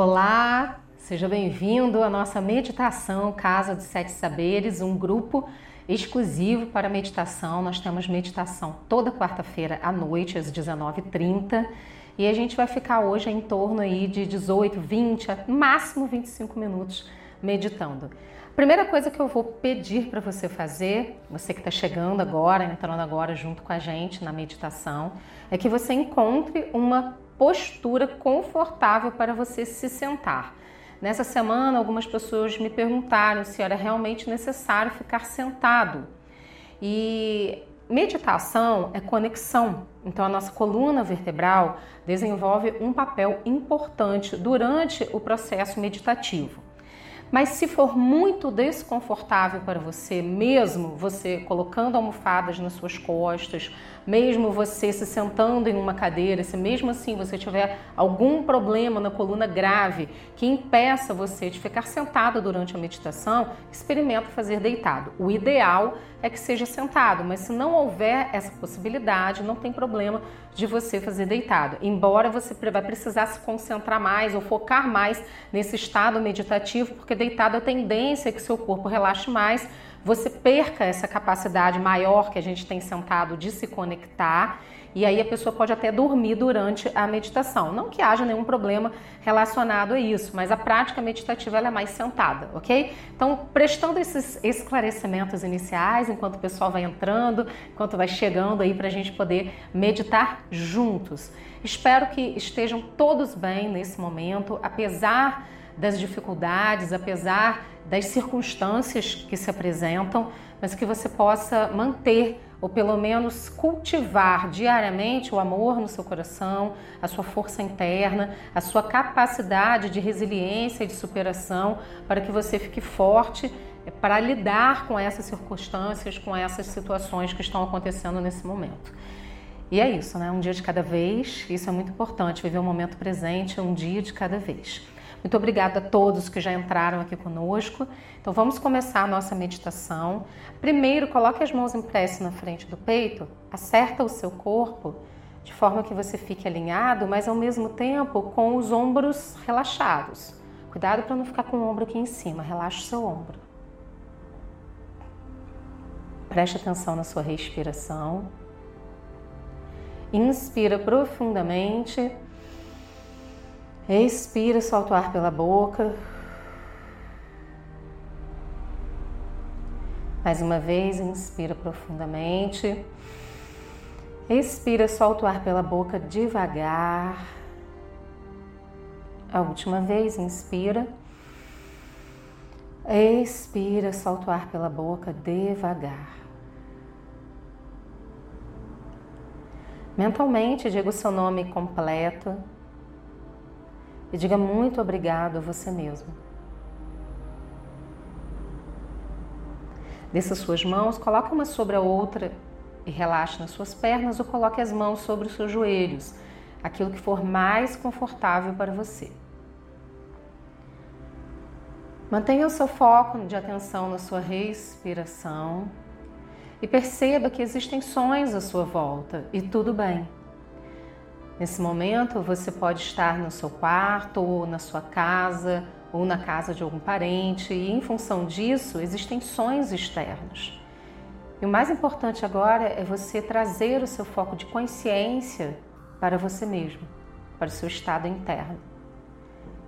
Olá, seja bem-vindo à nossa meditação Casa dos Sete Saberes, um grupo exclusivo para meditação. Nós temos meditação toda quarta-feira à noite, às 19h30, e a gente vai ficar hoje em torno aí de 18, 20, máximo 25 minutos meditando. Primeira coisa que eu vou pedir para você fazer, você que está chegando agora, entrando agora junto com a gente na meditação, é que você encontre uma postura confortável para você se sentar. Nessa semana, algumas pessoas me perguntaram se era realmente necessário ficar sentado. E meditação é conexão. Então, a nossa coluna vertebral desenvolve um papel importante durante o processo meditativo. Mas se for muito desconfortável para você, mesmo você colocando almofadas nas suas costas, mesmo você se sentando em uma cadeira, se mesmo assim você tiver algum problema na coluna grave que impeça você de ficar sentado durante a meditação, experimenta fazer deitado. O ideal é que seja sentado, mas se não houver essa possibilidade, não tem problema de você fazer deitado. Embora você vai precisar se concentrar mais ou focar mais nesse estado meditativo, porque deitado a tendência é que seu corpo relaxe mais você perca essa capacidade maior que a gente tem sentado de se conectar e aí a pessoa pode até dormir durante a meditação. Não que haja nenhum problema relacionado a isso, mas a prática meditativa é mais sentada, ok? Então, prestando esses esclarecimentos iniciais, enquanto o pessoal vai entrando, enquanto vai chegando aí para a gente poder meditar juntos. Espero que estejam todos bem nesse momento, apesar das dificuldades, apesar das circunstâncias que se apresentam, mas que você possa manter ou pelo menos cultivar diariamente o amor no seu coração, a sua força interna, a sua capacidade de resiliência e de superação, para que você fique forte para lidar com essas circunstâncias, com essas situações que estão acontecendo nesse momento. E é isso, né? Um dia de cada vez, isso é muito importante, viver o momento presente, um dia de cada vez. Muito obrigada a todos que já entraram aqui conosco. Então vamos começar a nossa meditação. Primeiro, coloque as mãos em prece na frente do peito, acerta o seu corpo de forma que você fique alinhado, mas ao mesmo tempo com os ombros relaxados. Cuidado para não ficar com o ombro aqui em cima, relaxe o seu ombro. Preste atenção na sua respiração. Inspira profundamente Expira, solta o ar pela boca. Mais uma vez, inspira profundamente. Expira, solta o ar pela boca devagar. A última vez, inspira. Expira, solta o ar pela boca devagar. Mentalmente, diga o seu nome completo e diga muito obrigado a você mesmo. Desça suas mãos, coloque uma sobre a outra e relaxe nas suas pernas ou coloque as mãos sobre os seus joelhos, aquilo que for mais confortável para você. Mantenha o seu foco de atenção na sua respiração e perceba que existem sons à sua volta e tudo bem. Nesse momento, você pode estar no seu quarto, ou na sua casa, ou na casa de algum parente, e em função disso, existem sons externos. E o mais importante agora é você trazer o seu foco de consciência para você mesmo, para o seu estado interno.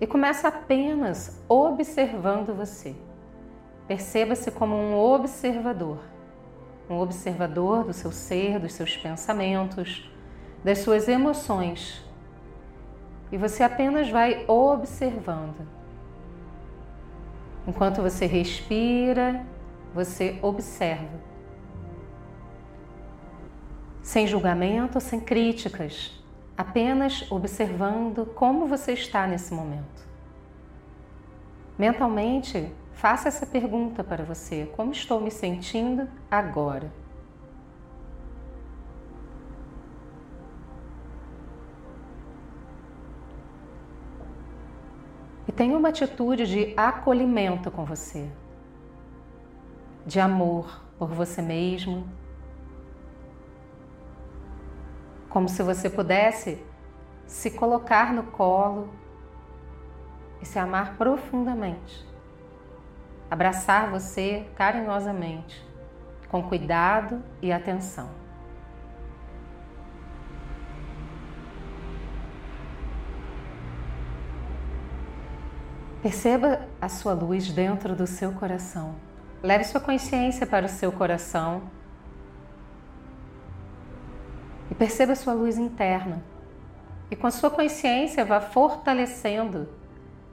E começa apenas observando você. Perceba-se como um observador, um observador do seu ser, dos seus pensamentos, das suas emoções. E você apenas vai observando. Enquanto você respira, você observa. Sem julgamento, sem críticas, apenas observando como você está nesse momento. Mentalmente, faça essa pergunta para você: como estou me sentindo agora? Tenha uma atitude de acolhimento com você, de amor por você mesmo, como se você pudesse se colocar no colo e se amar profundamente. Abraçar você carinhosamente, com cuidado e atenção. Perceba a sua luz dentro do seu coração. Leve sua consciência para o seu coração e perceba a sua luz interna. E com a sua consciência vá fortalecendo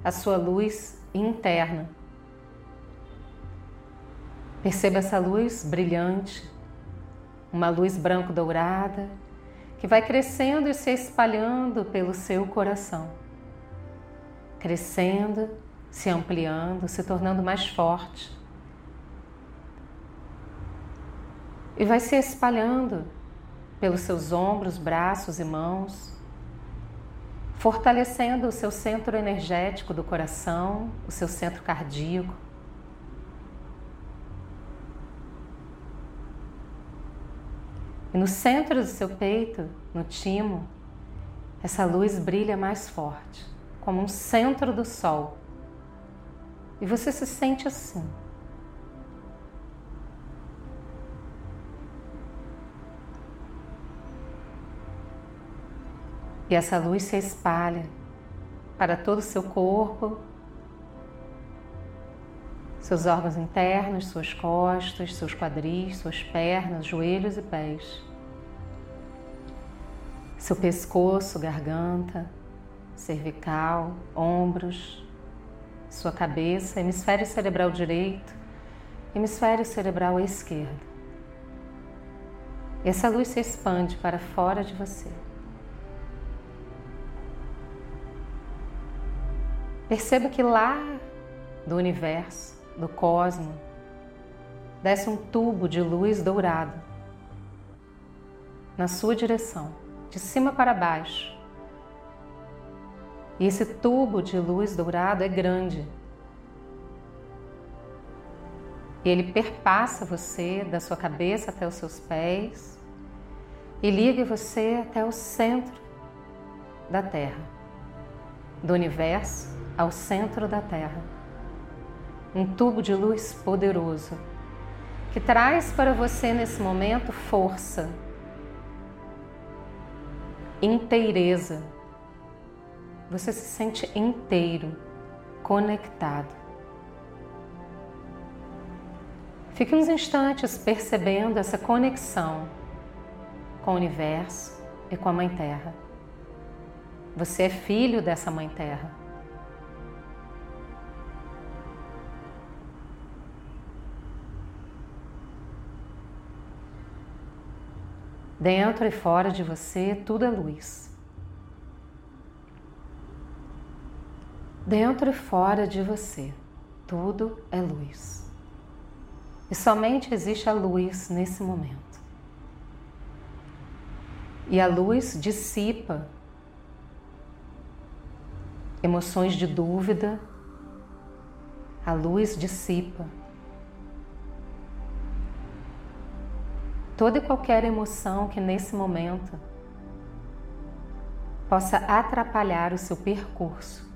a sua luz interna. Perceba essa luz brilhante, uma luz branco-dourada que vai crescendo e se espalhando pelo seu coração. Crescendo, se ampliando, se tornando mais forte. E vai se espalhando pelos seus ombros, braços e mãos, fortalecendo o seu centro energético do coração, o seu centro cardíaco. E no centro do seu peito, no timo, essa luz brilha mais forte, como um centro do sol. E você se sente assim. E essa luz se espalha para todo o seu corpo, seus órgãos internos, suas costas, seus quadris, suas pernas, joelhos e pés. Seu pescoço, garganta, cervical, ombros, sua cabeça, hemisfério cerebral direito, hemisfério cerebral esquerdo. Essa luz se expande para fora de você. Perceba que lá do universo, do cosmo, desce um tubo de luz dourado na sua direção, de cima para baixo. E esse tubo de luz dourado é grande. Ele perpassa você da sua cabeça até os seus pés e liga você até o centro da Terra, do universo ao centro da Terra. Um tubo de luz poderoso que traz para você nesse momento força, inteireza. Você se sente inteiro, conectado. Fique uns instantes percebendo essa conexão com o universo e com a Mãe Terra. Você é filho dessa Mãe Terra. Dentro e fora de você, tudo é luz. Dentro e fora de você, tudo é luz. E somente existe a luz nesse momento. E a luz dissipa emoções de dúvida, a luz dissipa toda e qualquer emoção que nesse momento possa atrapalhar o seu percurso.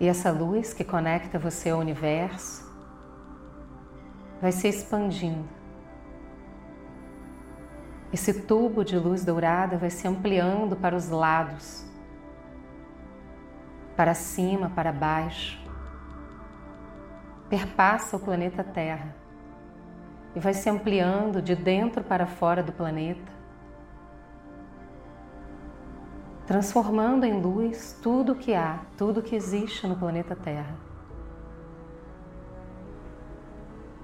E essa luz que conecta você ao universo vai se expandindo esse tubo de luz dourada vai se ampliando para os lados, para cima, para baixo. Perpassa o planeta Terra e vai se ampliando de dentro para fora do planeta, transformando em luz tudo o que há, tudo o que existe no planeta Terra.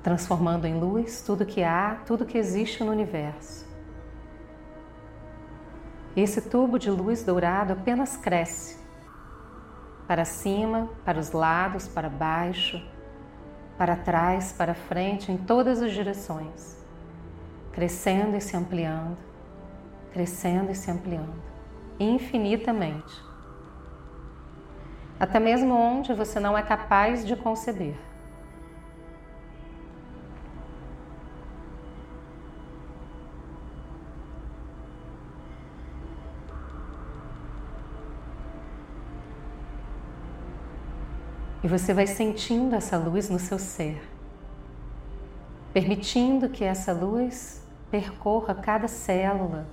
Transformando em luz tudo o que há, tudo que existe no universo. Esse tubo de luz dourado apenas cresce para cima, para os lados, para baixo, para trás, para frente, em todas as direções, crescendo e se ampliando, crescendo e se ampliando, infinitamente. Até mesmo onde você não é capaz de conceber. E você vai sentindo essa luz no seu ser, permitindo que essa luz percorra cada célula,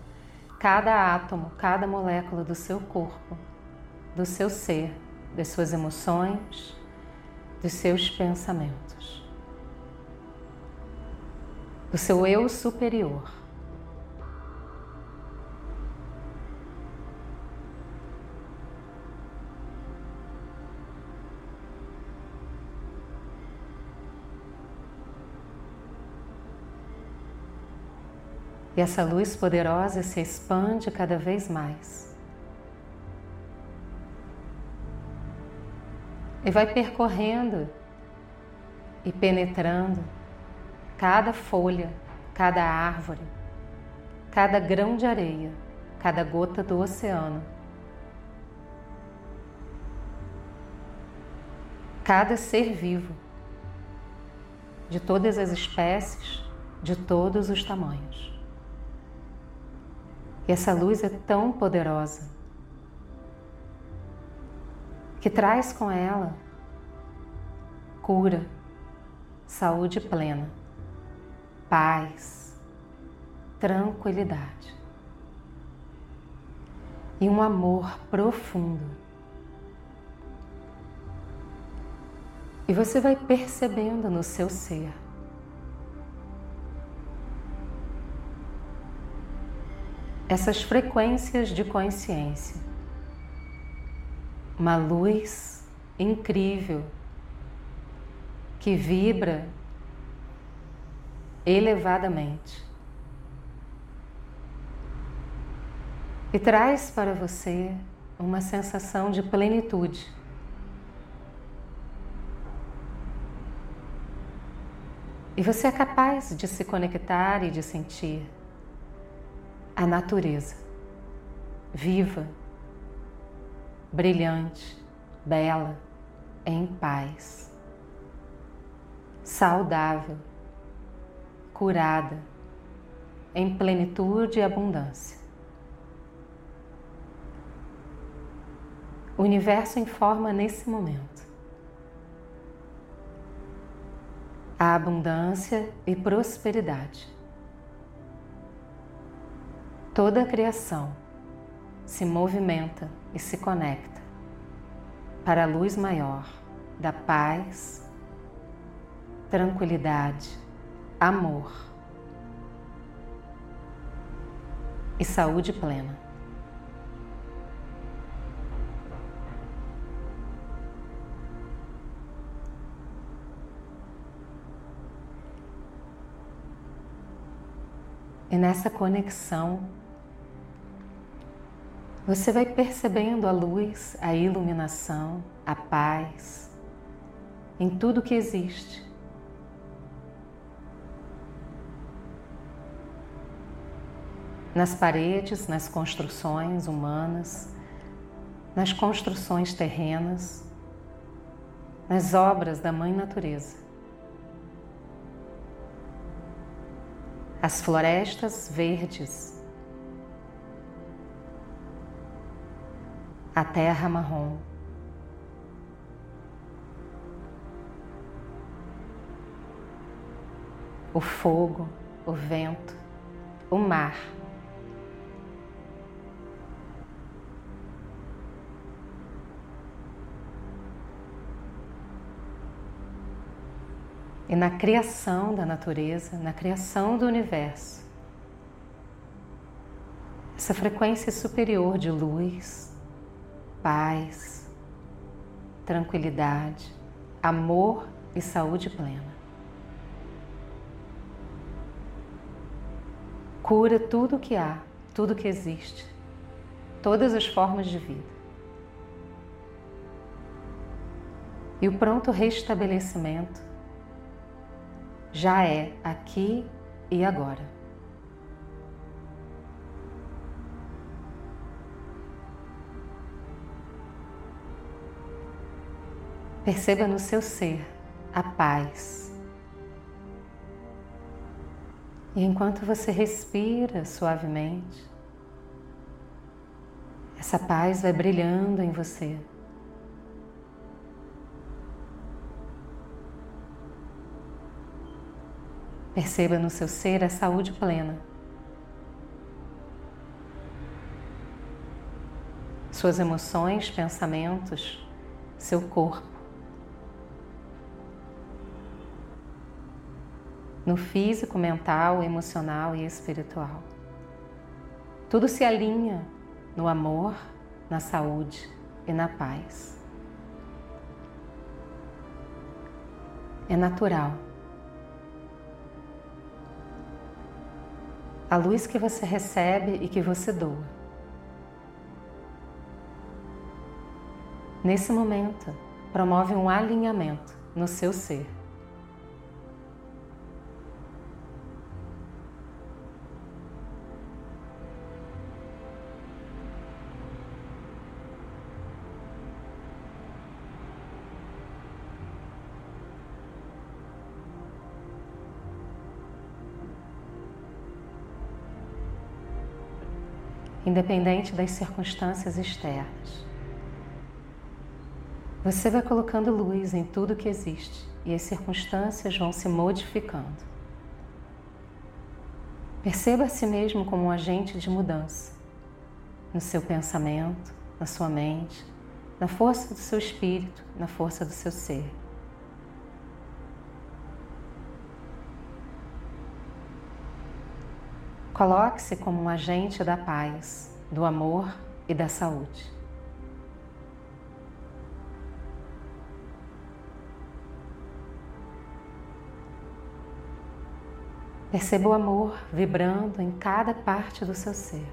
cada átomo, cada molécula do seu corpo, do seu ser, das suas emoções, dos seus pensamentos, do seu eu superior. E essa luz poderosa se expande cada vez mais. E vai percorrendo e penetrando cada folha, cada árvore, cada grão de areia, cada gota do oceano. Cada ser vivo, de todas as espécies, de todos os tamanhos. E essa luz é tão poderosa que traz com ela cura, saúde plena, paz, tranquilidade e um amor profundo. E você vai percebendo no seu ser essas frequências de consciência. Uma luz incrível que vibra elevadamente e traz para você uma sensação de plenitude. E você é capaz de se conectar e de sentir a natureza, viva, brilhante, bela, em paz, saudável, curada, em plenitude e abundância. O universo informa nesse momento. A abundância e prosperidade Toda a criação se movimenta e se conecta para a luz maior da paz, tranquilidade, amor e saúde plena. E nessa conexão você vai percebendo a luz, a iluminação, a paz em tudo que existe. Nas paredes, nas construções humanas, nas construções terrenas, nas obras da Mãe Natureza. As florestas verdes a terra marrom. O fogo, o vento, o mar. E na criação da natureza, na criação do universo, essa frequência superior de luz, paz, tranquilidade, amor e saúde plena. Cura tudo o que há, tudo que existe, todas as formas de vida. E o pronto restabelecimento já é aqui e agora. Perceba no seu ser a paz. E enquanto você respira suavemente, essa paz vai brilhando em você. Perceba no seu ser a saúde plena. Suas emoções, pensamentos, seu corpo. No físico, mental, emocional e espiritual. Tudo se alinha no amor, na saúde e na paz. É natural. A luz que você recebe e que você doa. Nesse momento, promove um alinhamento no seu ser. Independente das circunstâncias externas. Você vai colocando luz em tudo que existe e as circunstâncias vão se modificando. Perceba a si mesmo como um agente de mudança no seu pensamento, na sua mente, na força do seu espírito, na força do seu ser. Coloque-se como um agente da paz, do amor e da saúde. Perceba o amor vibrando em cada parte do seu ser.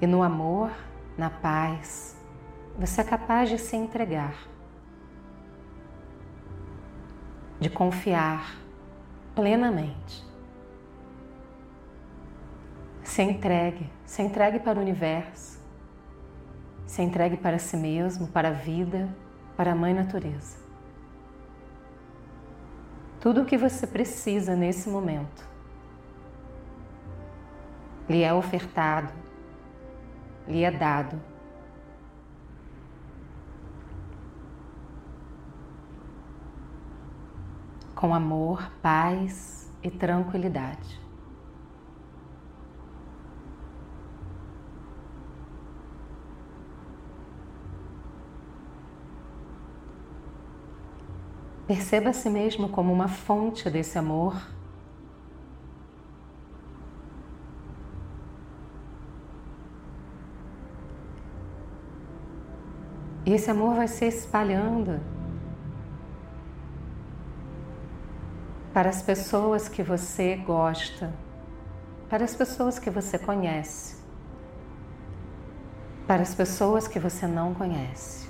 E no amor, na paz, você é capaz de se entregar, de confiar plenamente. Se entregue, se entregue para o universo, se entregue para si mesmo, para a vida, para a Mãe Natureza. Tudo o que você precisa nesse momento lhe é ofertado, lhe é dado com amor, paz e tranquilidade. Perceba a si mesmo como uma fonte desse amor. E esse amor vai se espalhando para as pessoas que você gosta, para as pessoas que você conhece, para as pessoas que você não conhece,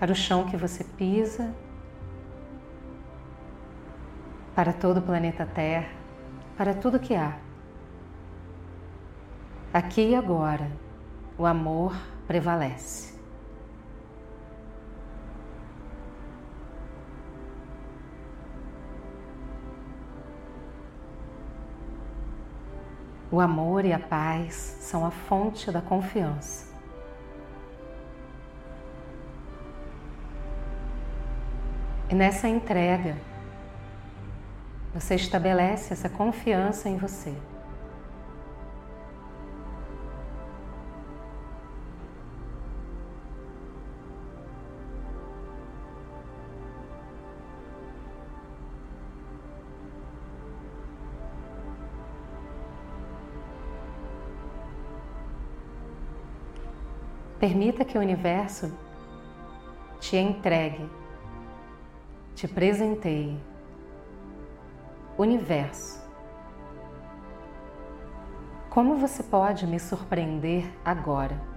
para o chão que você pisa, para todo o planeta Terra, para tudo que há. Aqui e agora, o amor prevalece. O amor e a paz são a fonte da confiança. E nessa entrega, você estabelece essa confiança em você. Permita que o universo te entregue, te presenteie. Universo, como você pode me surpreender agora?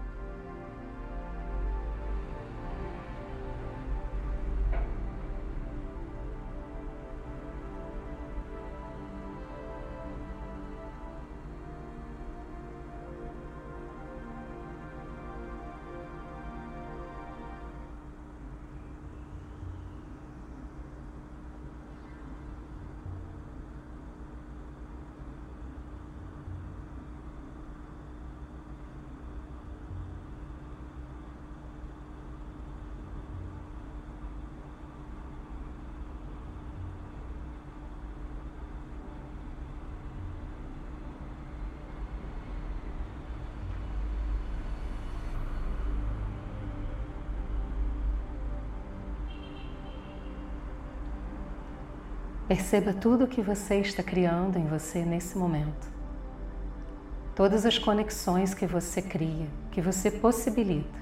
Perceba tudo o que você está criando em você nesse momento. Todas as conexões que você cria, que você possibilita.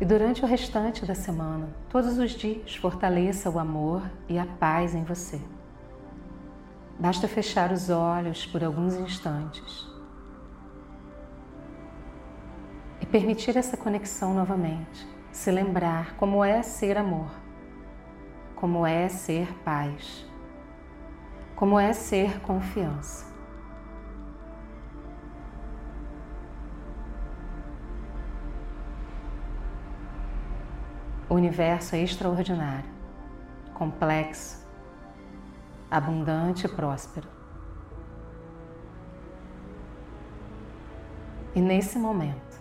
E durante o restante da semana, todos os dias, fortaleça o amor e a paz em você. Basta fechar os olhos por alguns instantes e permitir essa conexão novamente. Se lembrar como é ser amor, como é ser paz, como é ser confiança. O universo é extraordinário, complexo, abundante e próspero. E nesse momento,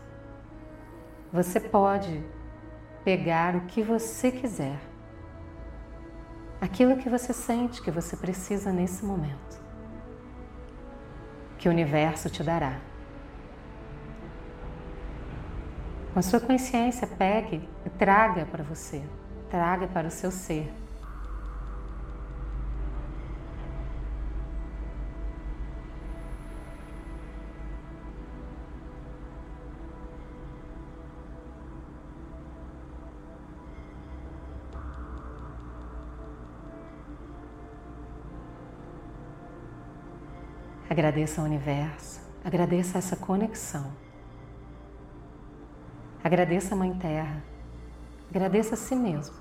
você pode pegar o que você quiser, aquilo que você sente que você precisa nesse momento, que o universo te dará. Com a sua consciência, pegue e traga para você, traga para o seu ser Agradeça ao universo, agradeça essa conexão. Agradeça a Mãe Terra, agradeça a si mesmo.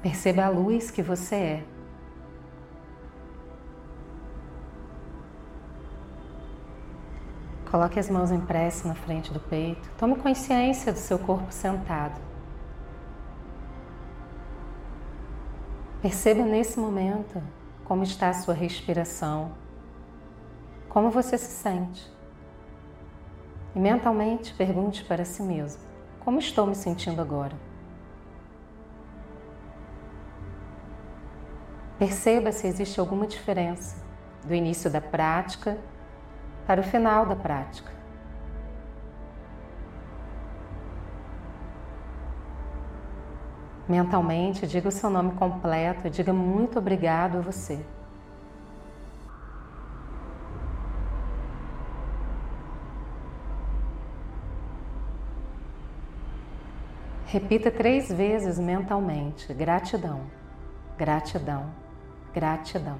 Perceba a luz que você é. Coloque as mãos em prece na frente do peito. Tome consciência do seu corpo sentado. Perceba nesse momento como está a sua respiração, como você se sente. E mentalmente pergunte para si mesmo: como estou me sentindo agora? Perceba se existe alguma diferença do início da prática para o final da prática. Mentalmente, diga o seu nome completo e diga muito obrigado a você. Repita três vezes mentalmente: gratidão, gratidão, gratidão.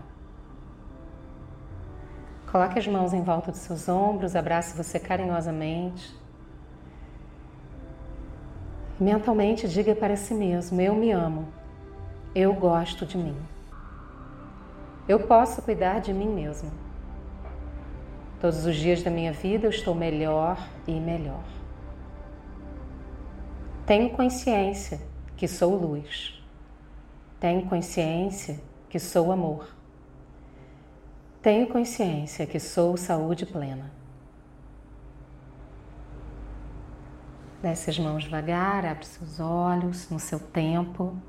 Coloque as mãos em volta dos seus ombros, abrace você carinhosamente. Mentalmente diga para si mesmo: Eu me amo, eu gosto de mim, eu posso cuidar de mim mesmo. Todos os dias da minha vida eu estou melhor e melhor. Tenho consciência que sou luz. Tenho consciência que sou amor. Tenho consciência que sou saúde plena. Desce as mãos devagar, abre seus olhos no seu tempo.